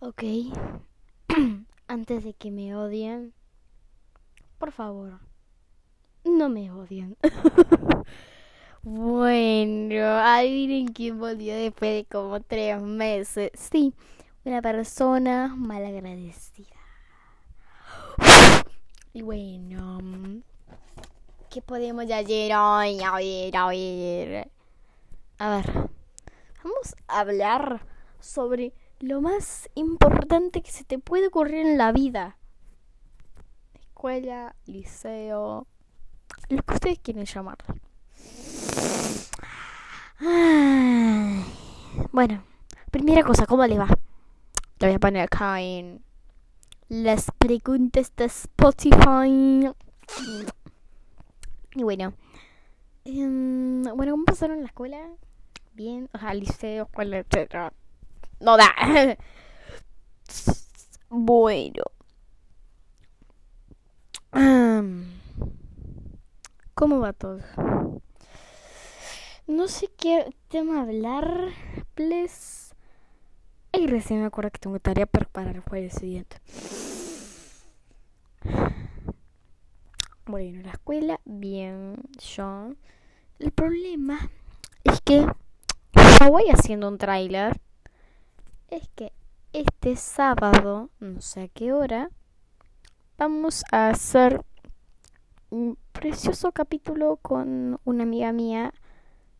Ok. Antes de que me odien, por favor, no me odien. bueno, adivinen quién volvió después de como tres meses. Sí, una persona malagradecida. Y bueno, ¿qué podemos hacer hoy? A ver, a ver. A ver, vamos a hablar sobre lo más importante que se te puede ocurrir en la vida. Escuela, liceo, lo que ustedes quieren llamarlo. Bueno, primera cosa, ¿cómo le va? Lo voy a poner acá en las preguntas de Spotify. Y bueno, em, bueno, ¿cómo pasaron la escuela? Bien, o sea, liceo, escuela. No da. Bueno. ¿Cómo va todo? No sé qué tema hablar, please. Y recién me acuerdo que tengo tarea para el jueves siguiente. Bueno, la escuela, bien, yo. El problema es que yo voy haciendo un tráiler es que este sábado, no sé a qué hora, vamos a hacer un precioso capítulo con una amiga mía.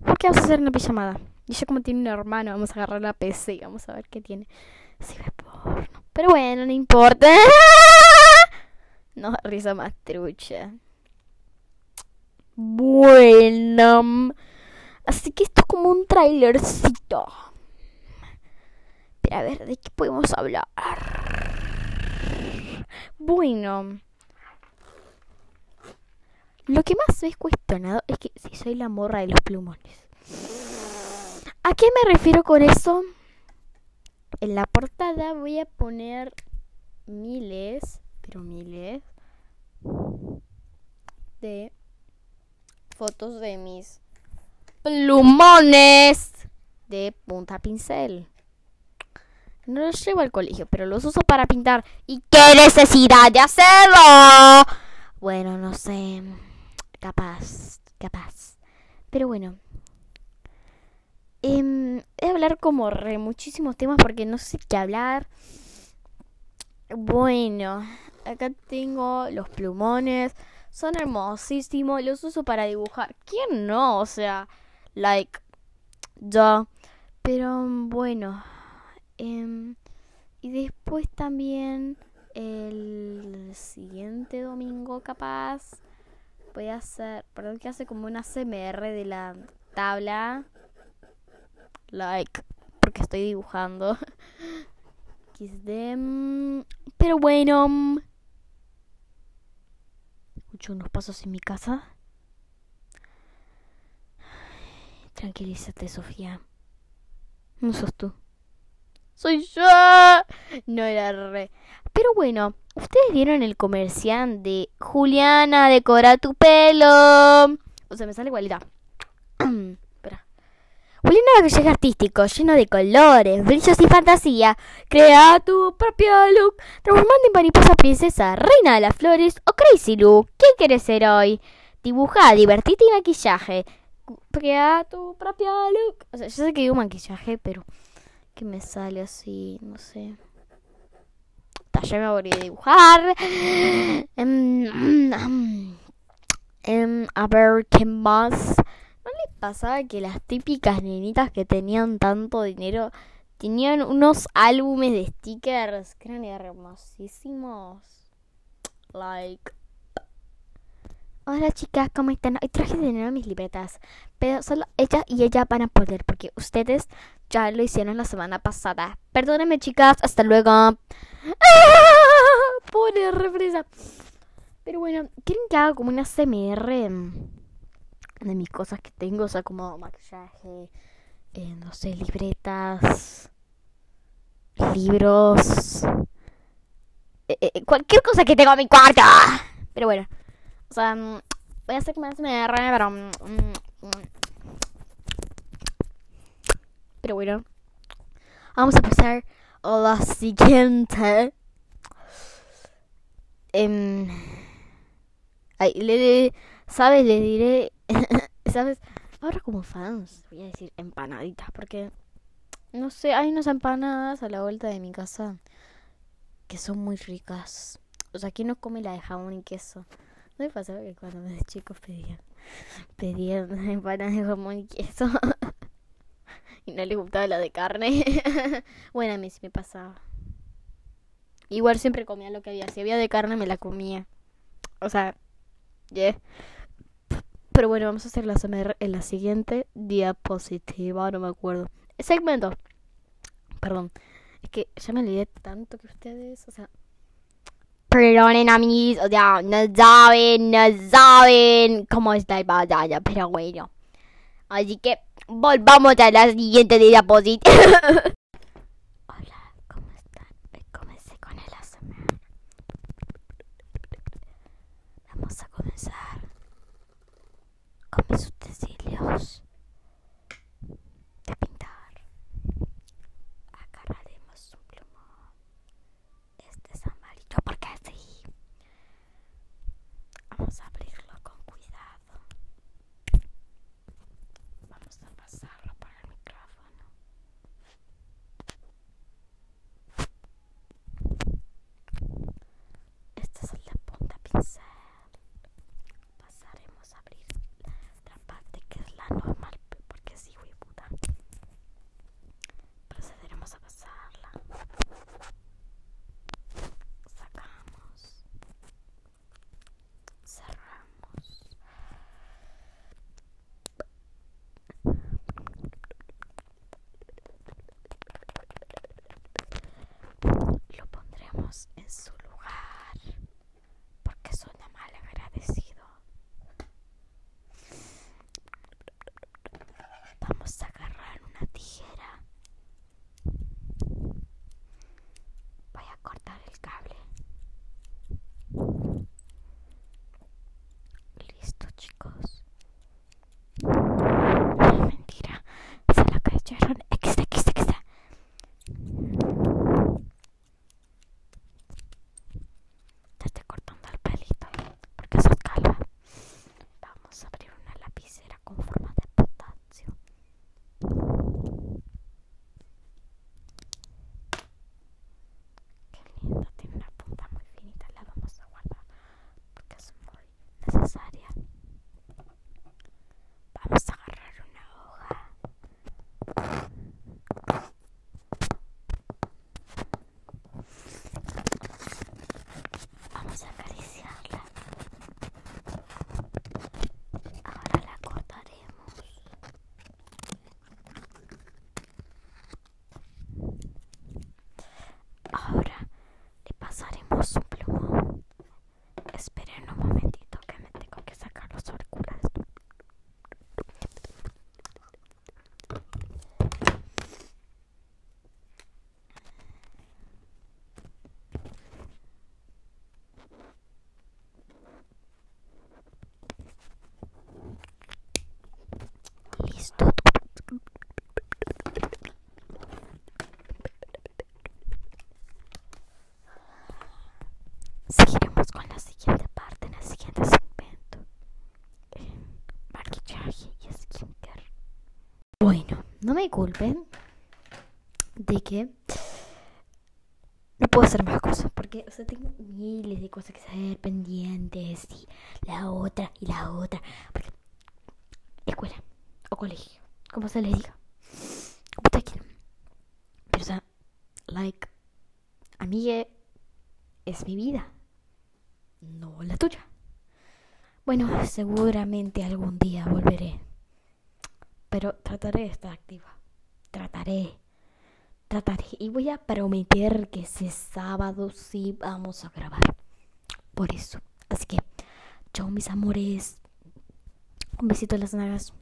Porque vamos a hacer una pijamada. Y ella como tiene un hermano, vamos a agarrar la PC y vamos a ver qué tiene. Si ve porno. Pero bueno, no importa. No, risa más trucha. Bueno. Así que esto es como un trailercito a ver, ¿de qué podemos hablar? Bueno. Lo que más he cuestionado es que si soy la morra de los plumones. ¿A qué me refiero con eso? En la portada voy a poner miles, pero miles, de fotos de mis plumones de punta pincel. No los llevo al colegio, pero los uso para pintar. ¿Y qué necesidad de hacerlo? Bueno, no sé. Capaz, capaz. Pero bueno. Eh, a hablar como re muchísimos temas porque no sé qué hablar. Bueno, acá tengo los plumones. Son hermosísimos. Los uso para dibujar. ¿Quién no? O sea, like, ya. Pero bueno. Em, y después también el siguiente domingo capaz voy a hacer, perdón que hace como una CMR de la tabla. Like, porque estoy dibujando. Pero bueno. Escucho unos pasos en mi casa. Tranquilízate, Sofía. No sos tú soy yo. No era re. Pero bueno, ustedes vieron el comercial de Juliana, decora tu pelo. O sea, me sale igualita. Espera. Juliana maquillaje artístico, lleno de colores, brillos y fantasía. Crea tu propio look, transformando en mariposa princesa, reina de las flores o crazy look. ¿Qué quieres ser hoy? Dibuja, divertite y maquillaje. Crea tu propio look. O sea, yo sé que digo maquillaje, pero que me sale así, no sé. Ya me voy a dibujar. Em, em, a ver, ¿qué más? ¿No les pasaba que las típicas nenitas que tenían tanto dinero tenían unos álbumes de stickers que eran hermosísimos? Like. Hola chicas, ¿cómo están? Hoy traje de nuevo mis libretas, pero solo ella y ella van a poder porque ustedes ya lo hicieron la semana pasada. Perdónenme chicas, hasta luego. ¡Ah! Pobre. Pero bueno, ¿quieren que haga como una CMR de mis cosas que tengo? O sea, como maquillaje, eh, no sé, libretas, libros, eh, eh, cualquier cosa que tengo en mi cuarto. Pero bueno. Mm, voy a hacer como SMR, pero... Mm, mm, pero bueno. Vamos a pasar a la siguiente. Le, ¿Sabes? Le diré. ¿Sabes? Ahora como fans, voy a decir empanaditas, porque. No sé, hay unas empanadas a la vuelta de mi casa que son muy ricas. O sea, ¿quién no come la de jamón y queso? ¿No me pasaba que cuando de chicos pedían, pedían empanadas de jamón y queso? y no les gustaba la de carne. bueno, a mí sí me pasaba. Igual siempre comía lo que había. Si había de carne, me la comía. O sea, yeah. Pero bueno, vamos a hacer la en la siguiente diapositiva. No me acuerdo. Segmento. Perdón. Es que ya me olvidé tanto que ustedes, o sea... Perdonen a mí, o sea, no saben, no saben cómo está el batalla, pero bueno. Así que volvamos a la siguiente diapositiva. Hola, ¿cómo están? Hoy comencé con el ASMR. Vamos a comenzar con mis utensilios de pintar. Agarraremos un plumón. Este es amarillo porque así. Vamos a abrirlo con cuidado. Vamos a pasarlo por el micrófono. Esta es la punta pincel. Pasaremos a abrir la parte que es la normal, porque sí, güey, puta. Procederemos a pasarla. Sacamos. Cerramos. Lo pondremos en su Bueno, no me culpen de que no puedo hacer más cosas porque o sea, tengo miles de cosas que saber pendientes y la otra y la otra. Porque escuela o colegio, como se les diga, como ustedes quieran. Pero o sea, like, amigue, es mi vida, no la tuya. Bueno, seguramente algún día volveré. Pero trataré de estar activa. Trataré. Trataré. Y voy a prometer que ese sábado sí vamos a grabar. Por eso. Así que, chao mis amores. Un besito en las nagas.